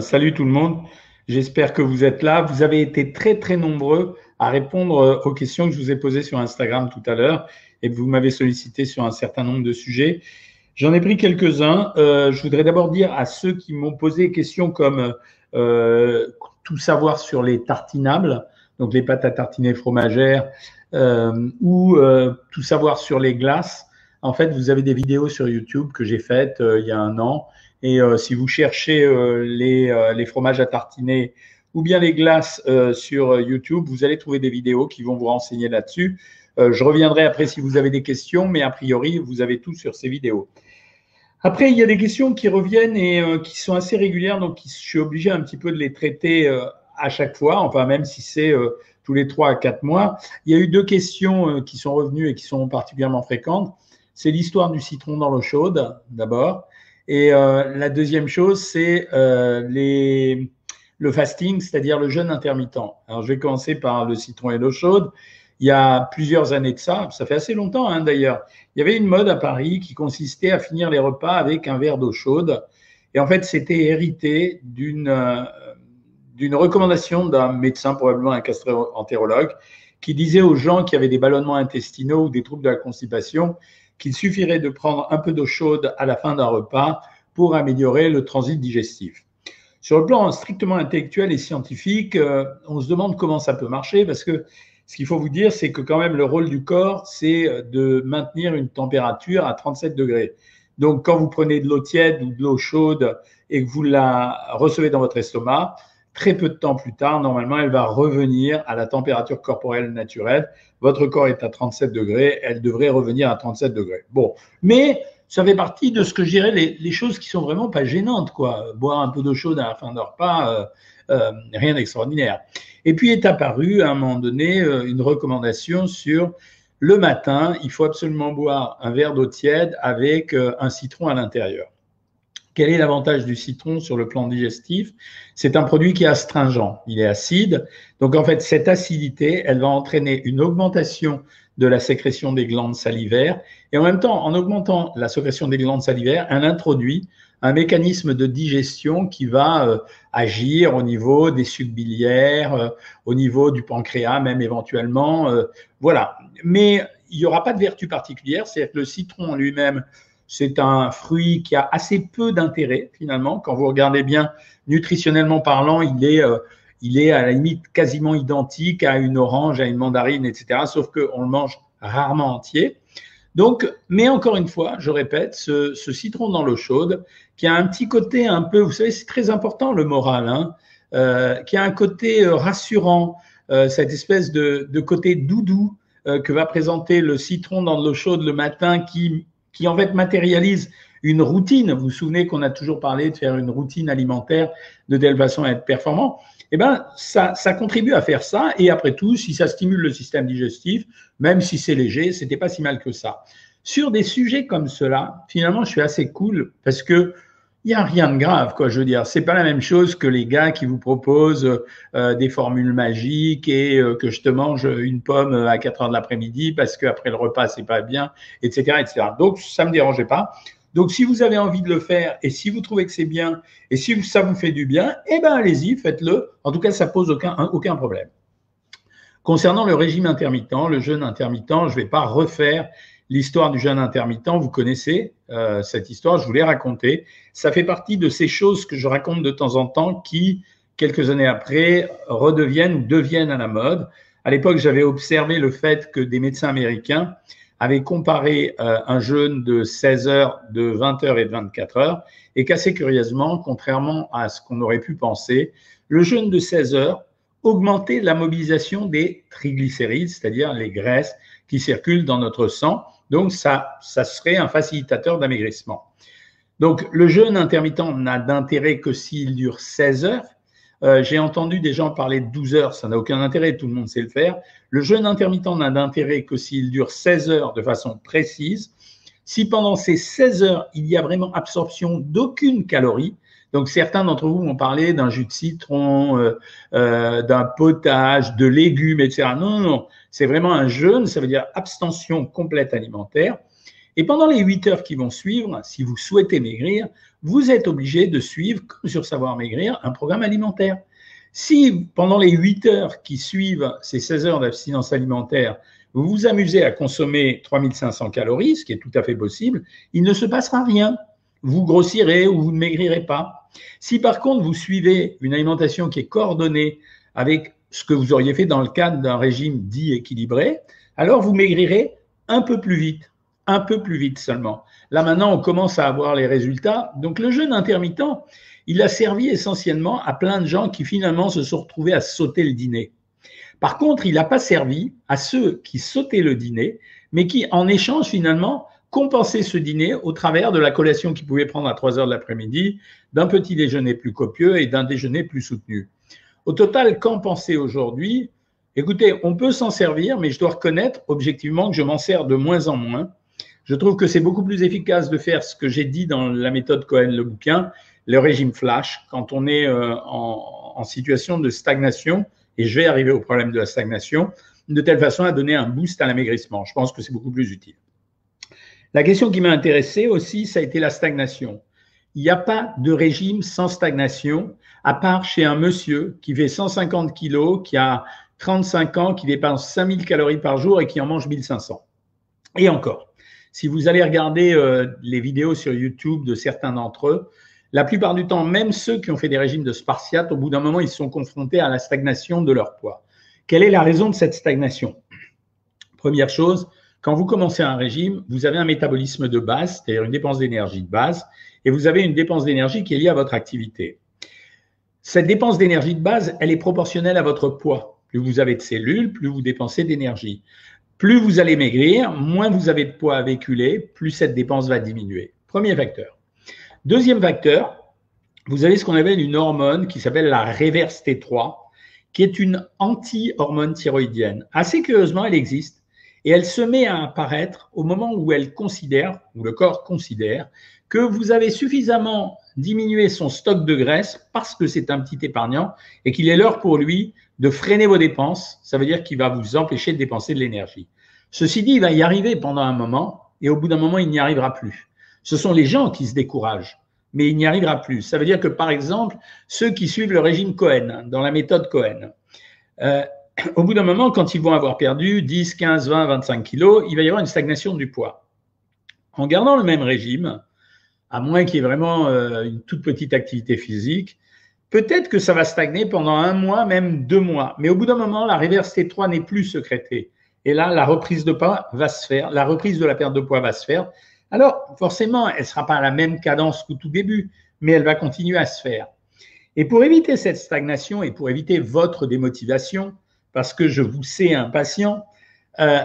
Salut tout le monde. J'espère que vous êtes là. Vous avez été très très nombreux à répondre euh, aux questions que je vous ai posées sur Instagram tout à l'heure et que vous m'avez sollicité sur un certain nombre de sujets. J'en ai pris quelques-uns. Euh, je voudrais d'abord dire à ceux qui m'ont posé des questions comme euh, tout savoir sur les tartinables, donc les pâtes à tartiner fromagères, ou tout savoir sur les glaces. En fait, vous avez des vidéos sur YouTube que j'ai faites il y a un an et euh, si vous cherchez euh, les, euh, les, fromages à tartiner ou bien les glaces sur YouTube, vous allez trouver des vidéos qui vont vous renseigner là-dessus. je reviendrai après si vous avez des questions, mais a priori, vous avez tout sur ces vidéos. Après, il y a des questions qui reviennent et qui sont assez régulières, donc je suis obligé un petit peu de les traiter à chaque fois, enfin même si c'est tous les trois à quatre mois. Il y a eu deux questions qui sont revenues et qui sont particulièrement fréquentes. C'est l'histoire du citron dans l'eau chaude, d'abord. Et euh, la deuxième chose, c'est euh, le fasting, c'est-à-dire le jeûne intermittent. Alors, je vais commencer par le citron et l'eau chaude. Il y a plusieurs années de ça, ça fait assez longtemps hein, d'ailleurs, il y avait une mode à Paris qui consistait à finir les repas avec un verre d'eau chaude. Et en fait, c'était hérité d'une euh, d'une recommandation d'un médecin, probablement un gastro-entérologue, qui disait aux gens qui avaient des ballonnements intestinaux ou des troubles de la constipation qu'il suffirait de prendre un peu d'eau chaude à la fin d'un repas pour améliorer le transit digestif. Sur le plan strictement intellectuel et scientifique, euh, on se demande comment ça peut marcher parce que ce qu'il faut vous dire, c'est que quand même le rôle du corps, c'est de maintenir une température à 37 degrés. Donc quand vous prenez de l'eau tiède ou de l'eau chaude et que vous la recevez dans votre estomac, très peu de temps plus tard, normalement, elle va revenir à la température corporelle naturelle. Votre corps est à 37 degrés, elle devrait revenir à 37 degrés. Bon, mais ça fait partie de ce que je dirais les, choses qui sont vraiment pas gênantes, quoi. Boire un peu d'eau chaude à la fin d'un repas, euh, euh, rien d'extraordinaire. Et puis est apparue à un moment donné euh, une recommandation sur le matin, il faut absolument boire un verre d'eau tiède avec un citron à l'intérieur. Quel est l'avantage du citron sur le plan digestif? C'est un produit qui est astringent, il est acide. Donc en fait, cette acidité, elle va entraîner une augmentation de la sécrétion des glandes salivaires. Et en même temps, en augmentant la sécrétion des glandes salivaires, elle introduit un mécanisme de digestion qui va euh, agir au niveau des sucs biliaires, euh, au niveau du pancréas même éventuellement. Euh, voilà. Mais il n'y aura pas de vertu particulière, c'est-à-dire que le citron lui-même c'est un fruit qui a assez peu d'intérêt finalement. Quand vous regardez bien, nutritionnellement parlant, il est, il est à la limite quasiment identique à une orange, à une mandarine, etc. Sauf qu'on le mange rarement entier. Donc, mais encore une fois, je répète, ce, citron dans l'eau chaude, qui a un petit côté un peu, vous savez, c'est très important le moral, hein, euh, qui a un côté euh, rassurant, cette espèce de, de côté doudou que va présenter le citron dans l'eau chaude le matin, qui qui en fait matérialise une routine. Vous vous souvenez qu'on a toujours parlé de faire une routine alimentaire de telle façon à être performant. Eh ben, ça, contribue à faire ça. Et après tout, si ça stimule le système digestif, même si c'est léger, c'était pas si mal que ça. Sur des sujets comme cela, finalement, je suis assez cool parce que il n'y a rien de grave, quoi. Je veux dire, c'est pas la même chose que les gars qui vous proposent euh, des formules magiques et euh, que je te mange une pomme à 4 heures de l'après-midi parce qu'après le repas c'est pas bien, etc., etc. Donc ça me dérangeait pas. Donc si vous avez envie de le faire et si vous trouvez que c'est bien et si ça vous fait du bien, eh ben allez-y, faites-le. En tout cas, ça pose aucun problème. Concernant le régime intermittent, le jeûne intermittent, je vais pas refaire l'histoire du jeûne intermittent, vous connaissez euh, cette histoire, je vous l'ai racontée. Ça fait partie de ces choses que je raconte de temps en temps qui, quelques années après, redeviennent ou deviennent à la mode. À l'époque, j'avais observé le fait que des médecins américains avaient comparé euh, un jeûne de 16 heures, de 20 heures et de 24 heures, et qu'assez curieusement, contrairement à ce qu'on aurait pu penser, le jeûne de 16 heures augmentait la mobilisation des triglycérides, c'est-à-dire les graisses qui circulent dans notre sang, donc, ça, ça serait un facilitateur d'amaigrissement. Donc, le jeûne intermittent n'a d'intérêt que s'il dure 16 heures. Euh, j'ai entendu des gens parler de 12 heures, ça n'a aucun intérêt, tout le monde sait le faire. Le jeûne intermittent n'a d'intérêt que s'il dure 16 heures de façon précise. Si pendant ces 16 heures, il y a vraiment absorption d'aucune calorie, donc certains d'entre vous m'ont parlé d'un jus de citron, euh, euh, d'un potage, de légumes, etc. Non, non, non. C'est vraiment un jeûne, ça veut dire abstention complète alimentaire. Et pendant les 8 heures qui vont suivre, si vous souhaitez maigrir, vous êtes obligé de suivre, comme sur Savoir Maigrir, un programme alimentaire. Si pendant les 8 heures qui suivent ces 16 heures d'abstinence alimentaire, vous vous amusez à consommer 3500 calories, ce qui est tout à fait possible, il ne se passera rien. Vous grossirez ou vous ne maigrirez pas. Si par contre vous suivez une alimentation qui est coordonnée avec ce que vous auriez fait dans le cadre d'un régime dit équilibré, alors vous maigrirez un peu plus vite, un peu plus vite seulement. Là maintenant, on commence à avoir les résultats. Donc le jeûne intermittent, il a servi essentiellement à plein de gens qui finalement se sont retrouvés à sauter le dîner. Par contre, il n'a pas servi à ceux qui sautaient le dîner, mais qui, en échange, finalement, compensaient ce dîner au travers de la collation qu'ils pouvaient prendre à 3 heures de l'après-midi, d'un petit déjeuner plus copieux et d'un déjeuner plus soutenu. Au total, qu'en penser aujourd'hui Écoutez, on peut s'en servir, mais je dois reconnaître objectivement que je m'en sers de moins en moins. Je trouve que c'est beaucoup plus efficace de faire ce que j'ai dit dans la méthode Cohen, le bouquin, le régime flash, quand on est euh, en, situation de stagnation, et je vais arriver au problème de la stagnation, de telle façon à donner un boost à l'amaigrissement. Je pense que c'est beaucoup plus utile. La question qui m'a intéressé aussi, ça a été la stagnation. Il n'y a pas de régime sans stagnation, à part chez un monsieur qui fait 150 kilos, qui a 35 ans, qui dépense 5000 calories par jour et qui en mange 1500. Et encore, si vous allez regarder euh, les vidéos sur YouTube de certains d'entre eux, la plupart du temps, même ceux qui ont fait des régimes de spartiate, au bout d'un moment, ils sont confrontés à la stagnation de leur poids. Quelle est la raison de cette stagnation? Première chose, quand vous commencez un régime, vous avez un métabolisme de base, c'est-à-dire une dépense d'énergie de base, et vous avez une dépense d'énergie qui est liée à votre activité. Cette dépense d'énergie de base, elle est proportionnelle à votre poids. Plus vous avez de cellules, plus vous dépensez d'énergie. Plus vous allez maigrir, moins vous avez de poids à véhiculer, plus cette dépense va diminuer. Premier facteur. Deuxième facteur, vous avez ce qu'on appelle une hormone qui s'appelle la réverse T3, qui est une anti-hormone thyroïdienne. Assez curieusement, elle existe et elle se met à apparaître au moment où elle considère, où le corps considère, que vous avez suffisamment diminué son stock de graisse parce que c'est un petit épargnant et qu'il est l'heure pour lui de freiner vos dépenses. Ça veut dire qu'il va vous empêcher de dépenser de l'énergie. Ceci dit, il va y arriver pendant un moment et au bout d'un moment, il n'y arrivera plus. Ce sont les gens qui se découragent, mais il n'y arrivera plus. Ça veut dire que, par exemple, ceux qui suivent le régime Cohen, dans la méthode Cohen, euh, au bout d'un moment, quand ils vont avoir perdu 10, 15, 20, 25 kilos, il va y avoir une stagnation du poids. En gardant le même régime, à moins qu'il y ait vraiment euh, une toute petite activité physique, peut-être que ça va stagner pendant un mois, même deux mois. Mais au bout d'un moment, la réverse T3 n'est plus sécrétée. Et là, la reprise de poids va se faire, la reprise de la perte de poids va se faire. Alors, forcément, elle ne sera pas à la même cadence qu'au tout début, mais elle va continuer à se faire. Et pour éviter cette stagnation et pour éviter votre démotivation, parce que je vous sais impatient, euh,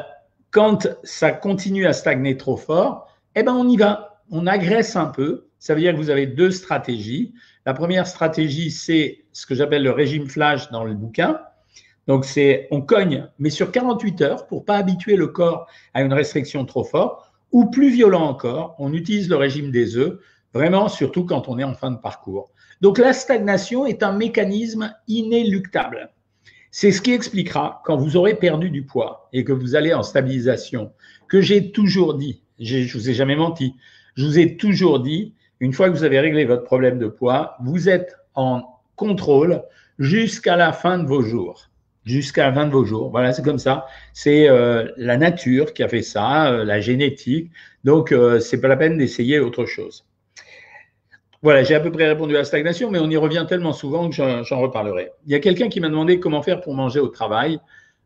quand ça continue à stagner trop fort, eh ben on y va, on agresse un peu. Ça veut dire que vous avez deux stratégies. La première stratégie, c'est ce que j'appelle le régime flash dans le bouquin. Donc, c'est on cogne, mais sur 48 heures pour pas habituer le corps à une restriction trop forte. Ou plus violent encore, on utilise le régime des œufs, vraiment surtout quand on est en fin de parcours. Donc, la stagnation est un mécanisme inéluctable. C'est ce qui expliquera quand vous aurez perdu du poids et que vous allez en stabilisation, que j'ai toujours dit, je vous ai jamais menti, je vous ai toujours dit, une fois que vous avez réglé votre problème de poids, vous êtes en contrôle jusqu'à la fin de vos jours. Jusqu'à la fin de vos jours. Voilà, c'est comme ça. C'est euh, la nature qui a fait ça, euh, la génétique. Donc, euh, c'est pas la peine d'essayer autre chose. Voilà, j'ai à peu près répondu à la stagnation, mais on y revient tellement souvent que j'en reparlerai. Il y a quelqu'un qui m'a demandé comment faire pour manger au travail.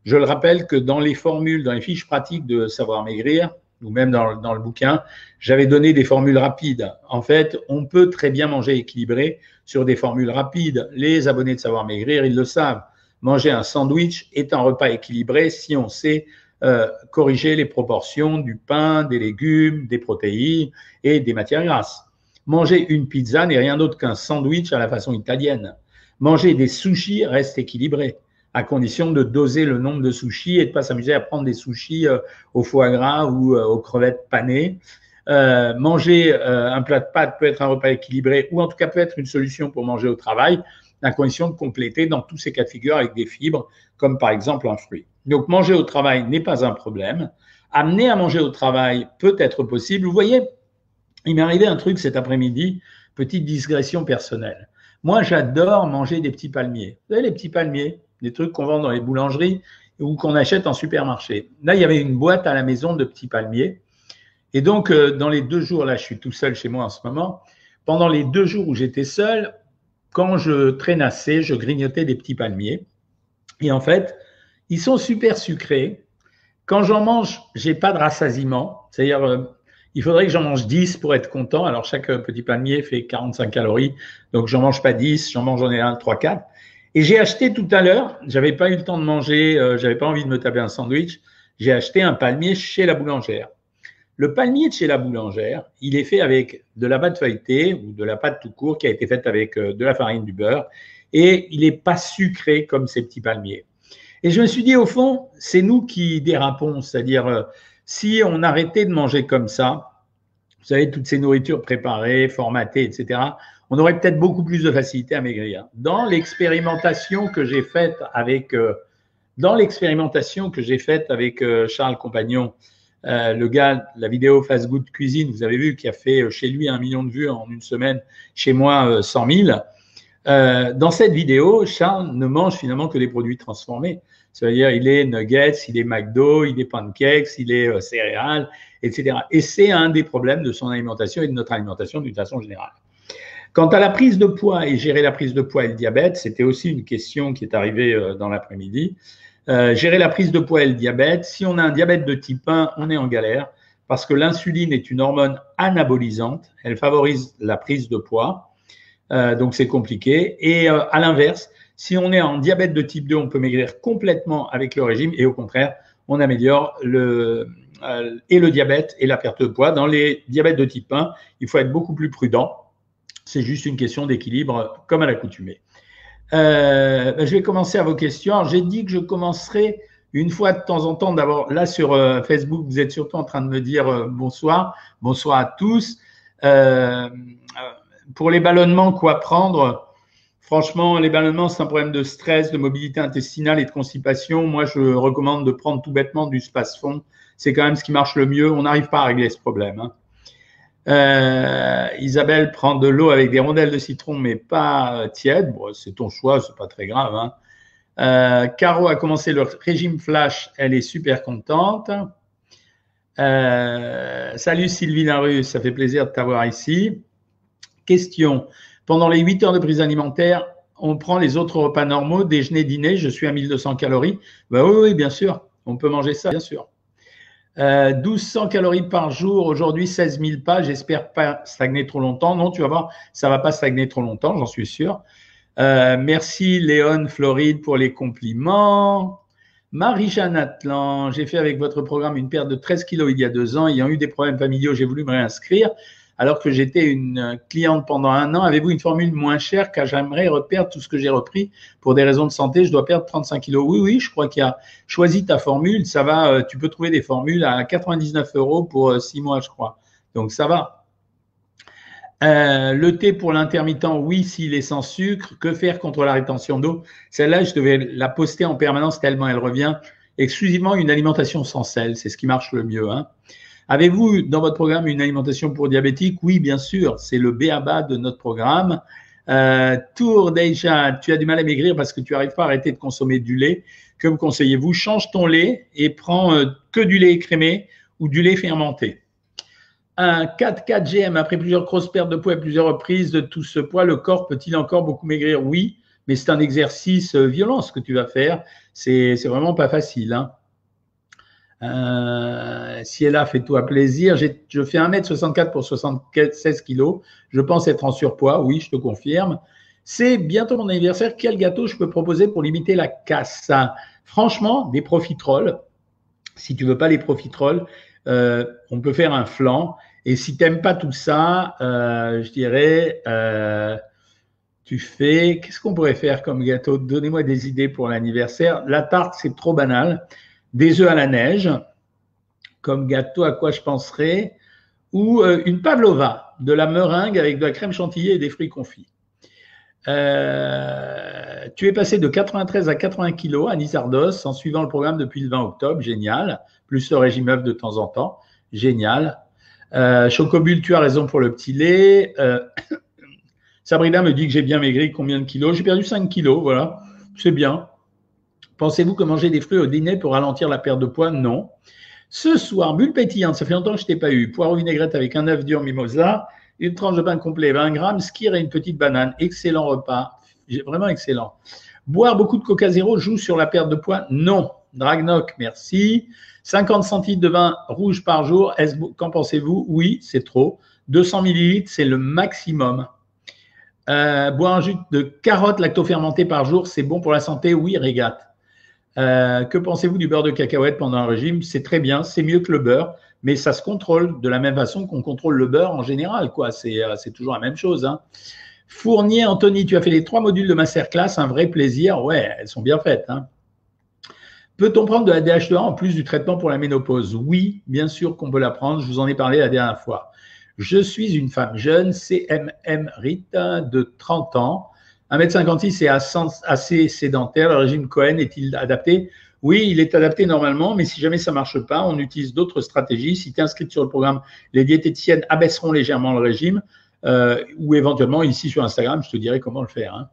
Je le rappelle que dans les formules, dans les fiches pratiques de savoir maigrir, ou même dans, le bouquin, j'avais donné des formules rapides. En fait, on peut très bien manger équilibré sur des formules rapides. Les abonnés de Savoir Maigrir, ils le savent. Manger un sandwich est un repas équilibré si on sait euh, corriger les proportions du pain, des légumes, des protéines et des matières grasses. Manger une pizza n'est rien d'autre qu'un sandwich à la façon italienne. Manger des sushis reste équilibré à condition de doser le nombre de sushis et de pas s'amuser à prendre des sushis euh, au foie gras ou euh, aux crevettes panées. Euh, manger un plat de pâtes peut être un repas équilibré ou en tout cas peut être une solution pour manger au travail, à condition de compléter dans tous ces cas de figure avec des fibres, comme par exemple un fruit. Donc manger au travail n'est pas un problème. amener à manger au travail peut être possible. Vous voyez, il m'est arrivé un truc cet après-midi, petite digression personnelle. Moi, j'adore manger des petits palmiers. Vous savez, les petits palmiers, des trucs qu'on vend dans les boulangeries ou qu'on achète en supermarché. Là, il y avait une boîte à la maison de petits palmiers. Et donc, euh, dans les deux jours, là, je suis tout seul chez moi en ce moment. Pendant les deux jours où j'étais seul, quand je traînassais, je grignotais des petits palmiers. Et en fait, ils sont super sucrés. Quand j'en mange, j'ai pas de rassasiement. C'est-à-dire, euh, il faudrait que j'en mange 10 pour être content. Alors, chaque petit palmier fait 45 calories. Donc, j'en mange pas 10, j'en mange en général 3, 4. Et j'ai acheté tout à l'heure, j'avais pas eu le temps de manger, euh, j'avais pas envie de me taper un sandwich. J'ai acheté un palmier chez la boulangère. Le palmier de chez la boulangère, il est fait avec de la pâte feuilletée ou de la pâte tout court qui a été faite avec euh, de la farine, du beurre, et il n'est pas sucré comme ces petits palmiers. Et je me suis dit, au fond, c'est nous qui dérapons, c'est-à-dire euh, si on arrêtait de manger comme ça, vous savez, toutes ces nourritures préparées, formatées, etc., on aurait peut-être beaucoup plus de facilité à maigrir. Dans l'expérimentation que j'ai faite avec, euh, dans l'expérimentation que j'ai faite avec Charles Compagnon, euh, le gars, la vidéo Fast Good Cuisine, vous avez vu, qui a fait euh, chez lui un million de vues en une semaine, chez moi 100 euh, 000. Euh, dans cette vidéo, Charles ne mange finalement que des produits transformés. C'est-à-dire, il est nuggets, il est McDo, il est pancakes, il est céréales, etc. Et c'est un des problèmes de son alimentation et de notre alimentation d'une façon générale. Quant à la prise de poids et gérer la prise de poids et le diabète, c'était aussi une question qui est arrivée dans l'après-midi. Euh, gérer la prise de poids et le diabète. Si on a un diabète de type 1, on est en galère parce que l'insuline est une hormone anabolisante. Elle favorise la prise de poids. Euh, donc c'est compliqué. Et euh, à l'inverse, si on est en diabète de type 2, on peut maigrir complètement avec le régime et au contraire, on améliore et le diabète et la perte de poids. Dans les diabètes de type 1, il faut être beaucoup plus prudent. C'est juste une question d'équilibre comme à l'accoutumée. Euh, ben, je vais commencer à vos questions. J'ai dit que je commencerai une fois de temps en temps. D'abord, là sur euh, Facebook, vous êtes surtout en train de me dire euh, bonsoir. Bonsoir à tous. pour les ballonnements, quoi prendre? Franchement, les ballonnements, c'est un problème de stress, de mobilité intestinale et de constipation. Moi, je recommande de prendre tout bêtement du space-fond. C'est quand même ce qui marche le mieux. On n'arrive pas à régler ce problème. Hein. Euh, Isabelle prend de l'eau avec des rondelles de citron, mais pas tiède. C'est ton choix, c'est pas très grave. Hein. Euh, Caro a commencé le régime flash, elle est super contente. Euh, salut Sylvie Larue, ça fait plaisir de t'avoir ici. Question pendant les 8 heures de prise alimentaire, on prend les autres repas normaux, déjeuner, dîner, je suis à 1200 calories. Oui, oui, bien sûr, on peut manger ça, bien sûr. 1200 euh, calories par jour, aujourd'hui 16 000 pas. J'espère pas stagner trop longtemps. Non, tu vas voir, ça va pas stagner trop longtemps, j'en suis sûr. Euh, merci Léon Floride pour les compliments. Marie-Jeanne Atlan, j'ai fait avec votre programme une perte de 13 kilos il y a deux ans. Ayant eu des problèmes familiaux, j'ai voulu me réinscrire alors que j'étais une cliente pendant un an. Avez-vous une formule moins chère car j'aimerais reperdre tout ce que j'ai repris pour des raisons de santé Je dois perdre 35 kilos. Oui, oui, je crois qu'il y a choisi ta formule. Ça va, euh, tu peux trouver des formules à 99 euros pour euh, six mois, je crois. Donc ça va. Euh, le thé pour l'intermittent, oui, s'il est sans sucre. Que faire contre la rétention d'eau? Celle-là, je devais la poster en permanence tellement elle revient. Exclusivement une alimentation sans sel, c'est ce qui marche le mieux. Hein. Avez-vous dans votre programme une alimentation pour diabétiques? Oui, bien sûr, c'est le BABA de notre programme. Euh, Tour déjà, tu as du mal à maigrir parce que tu n'arrives pas à arrêter de consommer du lait. Que me conseillez-vous? Change ton lait et prends euh, que du lait écrémé ou du lait fermenté. Un 4-4 GM, après plusieurs grosses pertes de poids et plusieurs reprises de tout ce poids, le corps peut-il encore beaucoup maigrir? Oui, mais c'est un exercice euh, violent ce que tu vas faire. C'est vraiment pas facile. Hein. Euh, si elle a à plaisir, je fais 1m64 pour 76 kg. Je pense être en surpoids, oui, je te confirme. C'est bientôt mon anniversaire. Quel gâteau je peux proposer pour limiter la casse? Franchement, des profiteroles. Si tu veux pas les profiteroles, euh, on peut faire un flan. Et si tu n'aimes pas tout ça, euh, je dirais, euh, tu fais, qu'est-ce qu'on pourrait faire comme gâteau? Donnez-moi des idées pour l'anniversaire. La tarte, c'est trop banal des œufs à la neige, comme gâteau à quoi je penserais, ou euh, une pavlova, de la meringue avec de la crème chantilly et des fruits confits. Euh, tu es passé de 93 à 80 kg à Nizardos en suivant le programme depuis le 20 octobre. Génial. Plus le régime œuf de temps en temps. Génial. Euh, Chocobule, tu as raison pour le petit lait. Euh, Sabrina me dit que j'ai bien maigri. Combien de kilos? J'ai perdu 5 kilos. Voilà. C'est bien. Pensez-vous que manger des fruits au dîner pour ralentir la perte de poids? Non. Ce soir, bulle pétillante, ça fait longtemps que je t'ai pas eu. Poire vinaigrette avec un œuf dur mimosa, une tranche de pain complet, 20 grammes, skir et une petite banane. Excellent repas. Vraiment excellent. Boire beaucoup de Coca Zéro joue sur la perte de poids? Non. Dragnoc, merci. 50 centilitres de vin rouge par jour, qu'en pensez-vous? Oui, c'est trop. 200 millilitres, c'est le maximum. Euh, boire un jus de carotte lactofermenté par jour, c'est bon pour la santé? Oui, régate. Euh, que pensez-vous du beurre de cacahuète pendant un régime? C'est très bien, c'est mieux que le beurre, mais ça se contrôle de la même façon qu'on contrôle le beurre en général. quoi. C'est euh, toujours la même chose. Hein. Fournier, Anthony, tu as fait les trois modules de masterclass, un vrai plaisir. Ouais, elles sont bien faites. Hein. Peut-on prendre de la DH2A en plus du traitement pour la ménopause? Oui, bien sûr qu'on peut la prendre. Je vous en ai parlé la dernière fois. Je suis une femme jeune, CMM Rita, de 30 ans. 1m56 est assez sédentaire. Le régime Cohen est-il adapté Oui, il est adapté normalement, mais si jamais ça ne marche pas, on utilise d'autres stratégies. Si tu es inscrit sur le programme, les diététiciennes abaisseront légèrement le régime euh, ou éventuellement ici sur Instagram, je te dirai comment le faire. Hein.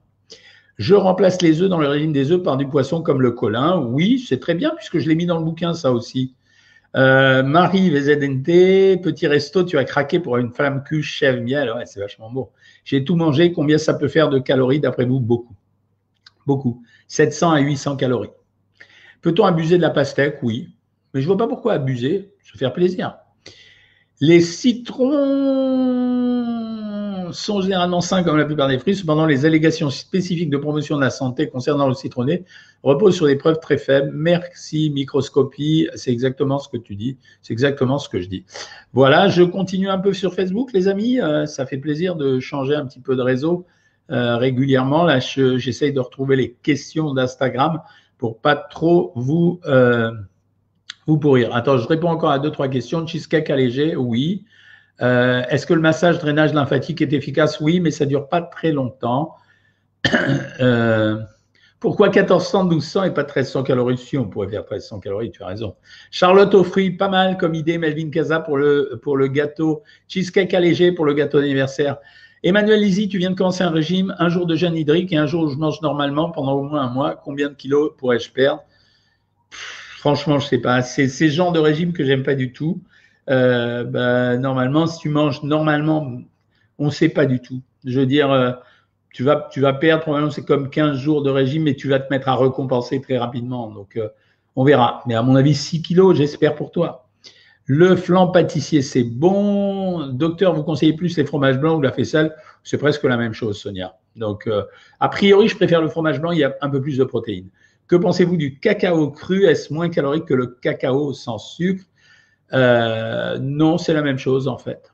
Je remplace les œufs dans le régime des œufs par du poisson comme le colin. Oui, c'est très bien puisque je l'ai mis dans le bouquin, ça aussi. Euh, Marie VZNT, petit resto, tu as craqué pour une flamme cuche, chèvre, miel. Ouais, c'est vachement bon. J'ai tout mangé. Combien ça peut faire de calories d'après vous? Beaucoup. Beaucoup. 700 à 800 calories. Peut-on abuser de la pastèque? Oui. Mais je ne vois pas pourquoi abuser. Se faire plaisir. Les citrons sont généralement sains comme la plupart des fruits. Cependant, les allégations spécifiques de promotion de la santé concernant le citronné reposent sur des preuves très faibles. Merci, microscopie. C'est exactement ce que tu dis. C'est exactement ce que je dis. Voilà, je continue un peu sur Facebook, les amis. Euh, ça fait plaisir de changer un petit peu de réseau euh, régulièrement. Là, j'essaye de retrouver les questions d'Instagram pour pas trop vous, euh, vous pourrir. Attends, je réponds encore à deux, trois questions. Cheesecake allégé, oui. Euh, est-ce que le massage drainage lymphatique est efficace? Oui, mais ça ne dure pas très longtemps. Euh, pourquoi 1400, 1200 et pas 1300 calories? Si, on pourrait faire 1300 calories, tu as raison. Charlotte fruits, pas mal comme idée. Melvin Casa pour le, pour le gâteau. Cheesecake allégé pour le gâteau d'anniversaire. Emmanuel Lizzy, tu viens de commencer un régime, un jour de jeûne hydrique et un jour où je mange normalement pendant au moins un mois. Combien de kilos pourrais-je perdre? Franchement, je ne sais pas. C'est ces genres de régime que j'aime pas du tout. Euh, bah, normalement, si tu manges normalement, on ne sait pas du tout. Je veux dire, euh, tu, vas, tu vas perdre, probablement c'est comme 15 jours de régime, mais tu vas te mettre à récompenser très rapidement. Donc, euh, on verra. Mais à mon avis, 6 kilos, j'espère pour toi. Le flan pâtissier, c'est bon. Docteur, vous conseillez plus les fromages blancs ou la faisselle C'est presque la même chose, Sonia. Donc, a priori, je préfère le fromage blanc, il y a un peu plus de protéines. Que pensez-vous du cacao cru? Est-ce moins calorique que le cacao sans sucre? Euh, non, c'est la même chose en fait.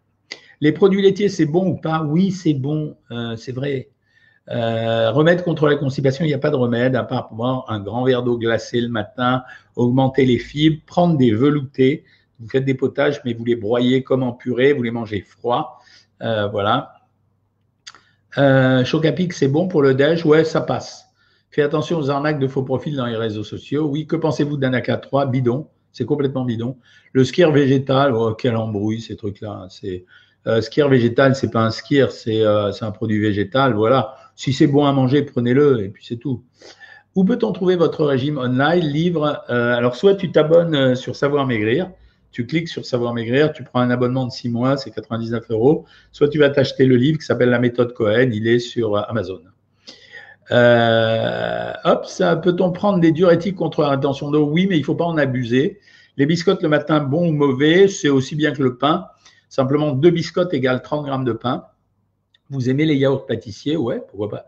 Les produits laitiers, c'est bon ou pas? Oui, c'est bon, euh, c'est vrai. Euh, remède contre la constipation, il n'y a pas de remède à part boire un grand verre d'eau glacée le matin, augmenter les fibres, prendre des veloutés. Vous faites des potages, mais vous les broyez comme en purée, vous les mangez froid. voilà. Chocapic, c'est bon pour le déj? Ouais, ça passe. Faites attention aux arnaques de faux profils dans les réseaux sociaux. Oui, que pensez-vous d'Anaka 3 Bidon. C'est complètement bidon. Le skier végétal, oh, quel embrouille ces trucs-là. C'est euh, skier végétal, c'est pas un skier, euh, c'est un produit végétal. Voilà. Si c'est bon à manger, prenez-le et puis c'est tout. Où peut-on trouver votre régime online, livre euh, Alors, soit tu t'abonnes euh, sur Savoir Maigrir, tu cliques sur Savoir Maigrir, tu prends un abonnement de 6 mois, c'est 99 euros. Soit tu vas t'acheter le livre qui s'appelle La méthode Cohen, il est sur Amazon. Euh, hop, ça peut-on prendre des diurétiques contre la rétention d'eau? Oui, mais il ne faut pas en abuser. Les biscottes le matin, bon ou mauvais, c'est aussi bien que le pain. Simplement, deux biscottes égale 30 grammes de pain. Vous aimez les yaourts pâtissiers? Ouais, pourquoi pas.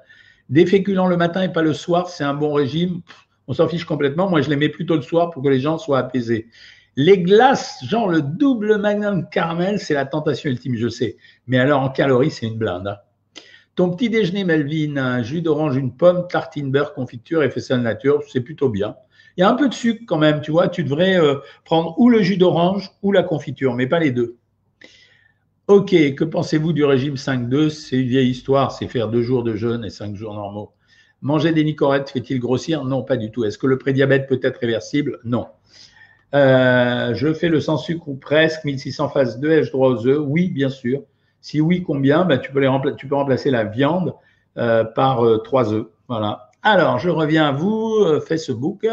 Des féculents le matin et pas le soir, c'est un bon régime. On s'en fiche complètement. Moi, je les mets plutôt le soir pour que les gens soient apaisés. Les glaces, genre le double magnum caramel, c'est la tentation ultime, je sais. Mais alors, en calories, c'est une blinde. Hein. Ton petit déjeuner, Melvin, un jus d'orange, une pomme, tartine beurre, confiture et faisselle nature, c'est plutôt bien. Il y a un peu de sucre quand même, tu vois. Tu devrais euh, prendre ou le jus d'orange ou la confiture, mais pas les deux. Ok, que pensez-vous du régime 5-2 C'est une vieille histoire, c'est faire deux jours de jeûne et cinq jours normaux. Manger des nicorettes fait-il grossir? Non, pas du tout. Est-ce que le prédiabète peut être réversible? Non. Euh, je fais le sans sucre ou presque, 1600 phase 2, ai-je droit aux œufs? Oui, bien sûr. Si oui, combien ben, tu, peux les tu peux remplacer la viande euh, par euh, trois œufs. Voilà. Alors, je reviens à vous, Facebook.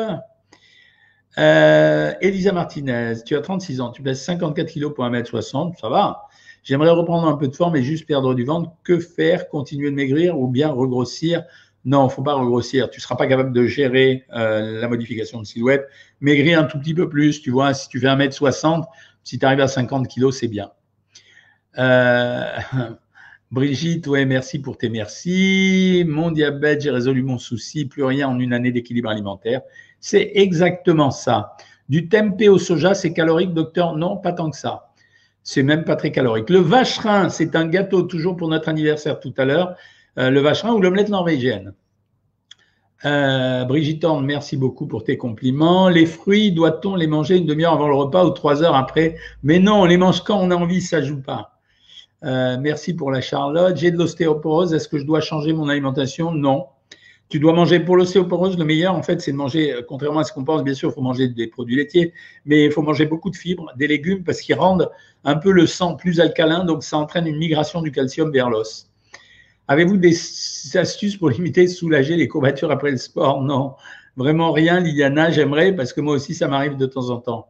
Elisa Martinez, tu as 36 ans, tu pèses 54 kg pour 1m60, ça va. J'aimerais reprendre un peu de forme et juste perdre du ventre. Que faire? Continuer de maigrir ou bien regrossir? Non, faut pas regrossir. Tu ne seras pas capable de gérer euh, la modification de silhouette. Maigrir un tout petit peu plus, tu vois, si tu fais 1m60, si tu arrives à 50 kg, c'est bien. Euh, Brigitte, ouais, merci pour tes merci. Mon diabète, j'ai résolu mon souci, plus rien en une année d'équilibre alimentaire. C'est exactement ça. Du tempeh au soja, c'est calorique, docteur? Non, pas tant que ça. C'est même pas très calorique. Le vacherin, c'est un gâteau, toujours pour notre anniversaire tout à l'heure. Euh, le vacherin ou l'omelette norvégienne. Euh, Brigitte merci beaucoup pour tes compliments. Les fruits, doit-on les manger une demi-heure avant le repas ou trois heures après? Mais non, on les mange quand on a envie, ça joue pas. Euh, merci pour la Charlotte. J'ai de l'ostéoporose. Est-ce que je dois changer mon alimentation? Non. Tu dois manger pour l'ostéoporose. Le meilleur, en fait, c'est de manger, euh, contrairement à ce qu'on pense, bien sûr, il faut manger des produits laitiers, mais il faut manger beaucoup de fibres, des légumes, parce qu'ils rendent un peu le sang plus alcalin, donc ça entraîne une migration du calcium vers l'os. Avez-vous des astuces pour limiter, soulager les courbatures après le sport? Non, vraiment rien, Liliana, j'aimerais parce que moi aussi, ça m'arrive de temps en temps.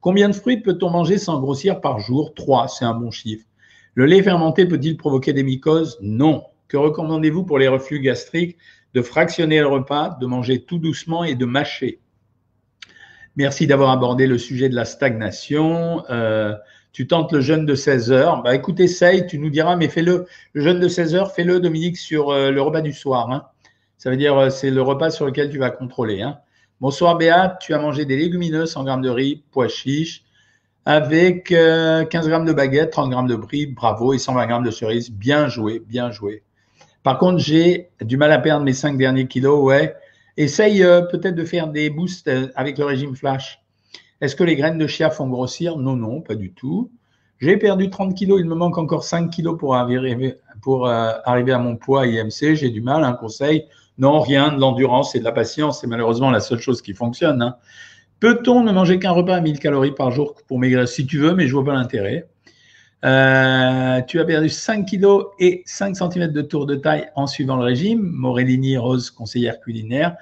Combien de fruits peut-on manger sans grossir par jour? Trois, c'est un bon chiffre. Le lait fermenté peut-il provoquer des mycoses? Non. Que recommandez-vous pour les reflux gastriques De fractionner le repas, de manger tout doucement et de mâcher? Merci d'avoir abordé le sujet de la stagnation. Euh, tu tentes le jeûne de 16 heures. Bah, écoute, essaye, tu nous diras, mais fais-le. Le jeûne de 16 heures, fais-le, Dominique, sur euh, le repas du soir. Hein. Ça veut dire, euh, c'est le repas sur lequel tu vas contrôler. Hein. Bonsoir, Béat. Tu as mangé des légumineuses, 100 grammes de riz, pois chiches, avec 15 euh, grammes de baguette, 30 grammes de brie, bravo, et 120 grammes de cerises. Bien joué, bien joué. Par contre, j'ai du mal à perdre mes 5 derniers kilos, ouais. Essaye peut-être de faire des boosts avec le régime flash. Est-ce que les graines de chia font grossir? Non, non, pas du tout. J'ai perdu 30 kilos, il me manque encore 5 kilos pour euh, arriver à mon poids IMC. J'ai du mal, un conseil Non, rien, de l'endurance et de la patience, c'est malheureusement la seule chose qui fonctionne. Hein. Peut-on ne manger qu'un repas à 1000 calories par jour pour maigrir Si tu veux, mais je vois pas l'intérêt. Euh, tu as perdu 5 kilos et 5 cm de tour de taille en suivant le régime. Morellini Rose, conseillère culinaire.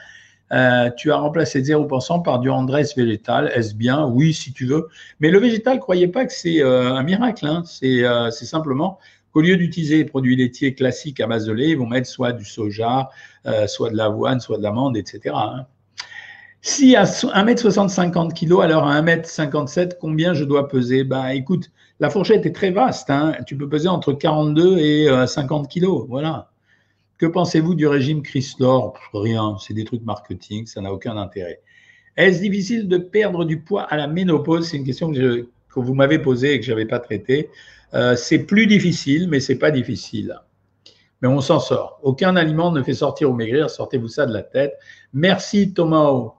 Euh, tu as remplacé 0% par du Andrés végétal. Est-ce bien? Oui, si tu veux. Mais le végétal, croyez pas que c'est euh, un miracle. Hein. C'est simplement qu'au lieu d'utiliser les produits laitiers classiques à base de lait, ils vont mettre soit du soja, soit de l'avoine, soit de l'amande, etc. Si à 1m60, 50 kg, alors à 1m57, combien je dois peser? Bah écoute, la fourchette est très vaste. Hein. Tu peux peser entre 42 et 50 kg. Voilà. Que pensez-vous du régime Chrysler Rien, c'est des trucs marketing, ça n'a aucun intérêt. Est-ce difficile de perdre du poids à la ménopause? C'est une question que, vous m'avez posée et que je n'avais pas traitée. Euh, c'est plus difficile, mais c'est pas difficile. Mais on s'en sort. Aucun aliment ne fait sortir ou maigrir. Sortez-vous ça de la tête. Merci Thomas.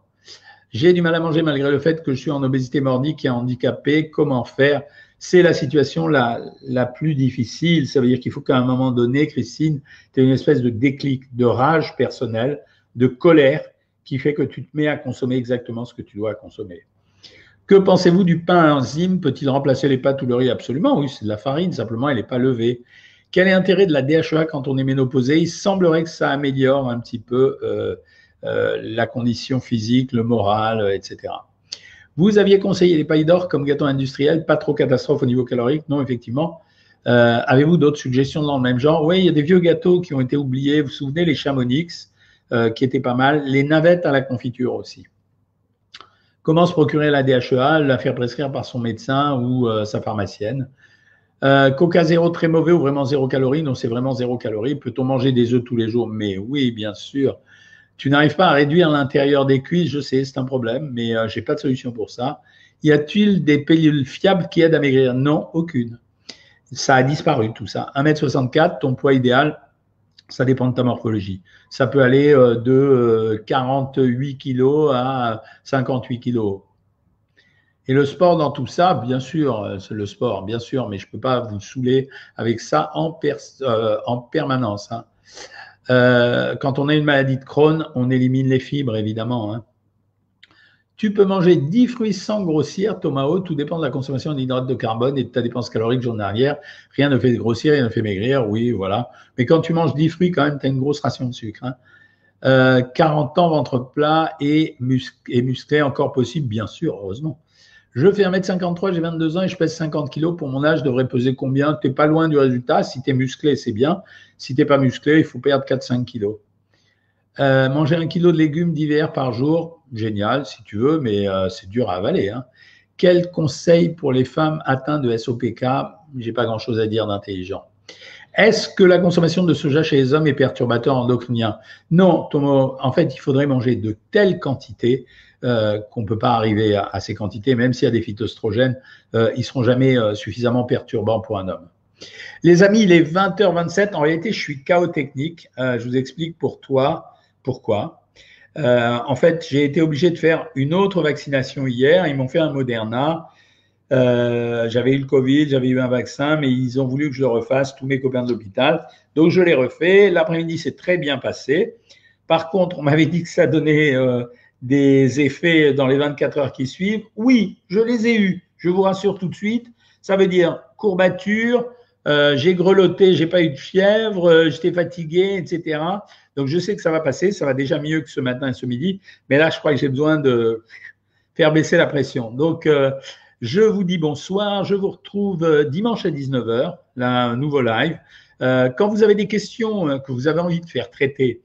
J'ai du mal à manger malgré le fait que je suis en obésité mordique et handicapé. Comment faire? C'est la situation la, la, plus difficile. Ça veut dire qu'il faut qu'à un moment donné, Christine, tu aies une espèce de déclic, de rage personnelle, de colère qui fait que tu te mets à consommer exactement ce que tu dois consommer. Que pensez-vous du pain enzyme Peut-il remplacer les pâtes ou le riz? Absolument, oui, c'est de la farine, simplement elle n'est pas levée. Quel est l'intérêt de la DHEA quand on est ménopausé? Il semblerait que ça améliore un petit peu euh, euh, la condition physique, le moral, etc. Vous aviez conseillé les pailles d'or comme gâteau industriel, pas trop catastrophe au niveau calorique, non, effectivement. Euh, avez-vous d'autres suggestions dans le même genre? Oui, il y a des vieux gâteaux qui ont été oubliés. Vous vous souvenez, les chamonix, euh, qui étaient pas mal. Les navettes à la confiture aussi. Comment se procurer la DHEA La faire prescrire par son médecin ou euh, sa pharmacienne? Coca zéro très mauvais ou vraiment zéro calorie? Non, c'est vraiment zéro calorie. Peut-on manger des œufs tous les jours? Mais oui, bien sûr. Tu n'arrives pas à réduire l'intérieur des cuisses, je sais, c'est un problème, mais euh, je n'ai pas de solution pour ça. Y a-t-il des pilules fiables qui aident à maigrir? Non, aucune. Ça a disparu tout ça. 1m64, ton poids idéal, ça dépend de ta morphologie. Ça peut aller euh, de 48 kg à 58 kg. Et le sport dans tout ça, bien sûr, euh, c'est le sport, bien sûr, mais je ne peux pas vous saouler avec ça en, en permanence. Hein. Euh, quand on a une maladie de Crohn, on élimine les fibres, évidemment. Hein. Tu peux manger 10 fruits sans grossir, Tomao, tout dépend de la consommation d'hydrates de carbone et de ta dépense calorique journalière. Rien ne fait grossir, rien ne fait maigrir, oui, voilà. Mais quand tu manges 10 fruits, quand même, tu as une grosse ration de sucre. 40 hein. ans, ventre plat et musclé encore possible, bien sûr, heureusement. Je fais 1m53, j'ai 22 ans et je pèse 50 kg. Pour mon âge, je devrais peser combien? Tu n'es pas loin du résultat. Si tu es musclé, c'est bien. Si tu n'es pas musclé, il faut perdre 4-5 kg. Euh, manger un kilo de légumes d'hiver par jour, génial si tu veux, mais euh, c'est dur à avaler. Hein. Quel conseil pour les femmes atteintes de SOPK J'ai pas grand-chose à dire d'intelligent. Est-ce que la consommation de soja chez les hommes est perturbateur endocrinien? Non, en fait, il faudrait manger de telles quantités euh, qu'on ne peut pas arriver à, ces quantités, même s'il y a des phytoestrogènes, euh, ils ne seront jamais euh, suffisamment perturbants pour un homme. Les amis, il est 20h27. En réalité, je suis chaos technique. je vous explique pour toi pourquoi. en fait, j'ai été obligé de faire une autre vaccination hier. Ils m'ont fait un Moderna. J'avais eu le Covid, j'avais eu un vaccin, mais ils ont voulu que je le refasse, tous mes copains de l'hôpital. Donc, je l'ai refait. L'après-midi, c'est très bien passé. Par contre, on m'avait dit que ça donnait des effets dans les 24 heures qui suivent Oui, je les ai eus. Je vous rassure tout de suite. Ça veut dire courbature, euh, j'ai grelotté, j'ai pas eu de fièvre, euh, j'étais fatigué, etc. Donc je sais que ça va passer, ça va déjà mieux que ce matin et ce midi, mais là je crois que j'ai besoin de faire baisser la pression. Donc euh, je vous dis bonsoir, je vous retrouve dimanche à 19h, là, un nouveau live. quand vous avez des questions que vous avez envie de faire traiter,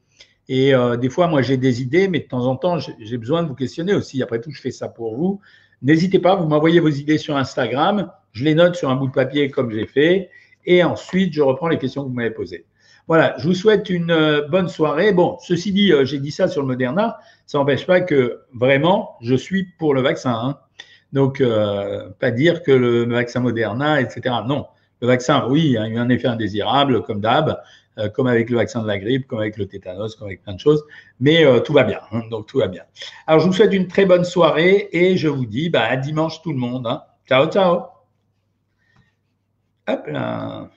et euh, des fois, moi, j'ai des idées, mais de temps en temps, j'ai besoin de vous questionner aussi. Après tout, je fais ça pour vous. N'hésitez pas, vous m'envoyez vos idées sur Instagram. Je les note sur un bout de papier comme j'ai fait. Et ensuite, je reprends les questions que vous m'avez posées. Voilà, je vous souhaite une euh, bonne soirée. Bon, ceci dit, euh, j'ai dit ça sur le Moderna. Ça n'empêche pas que vraiment, je suis pour le vaccin. Hein. Donc, pas dire que le vaccin Moderna, etc. Non, le vaccin, oui, il y a eu un effet indésirable, comme d'hab. Euh, comme avec le vaccin de la grippe, comme avec le tétanos, comme avec plein de choses. Mais euh, tout va bien. Hein, donc tout va bien. Alors je vous souhaite une très bonne soirée et je vous dis bah, à dimanche tout le monde. Hein. Ciao, ciao. Hop là.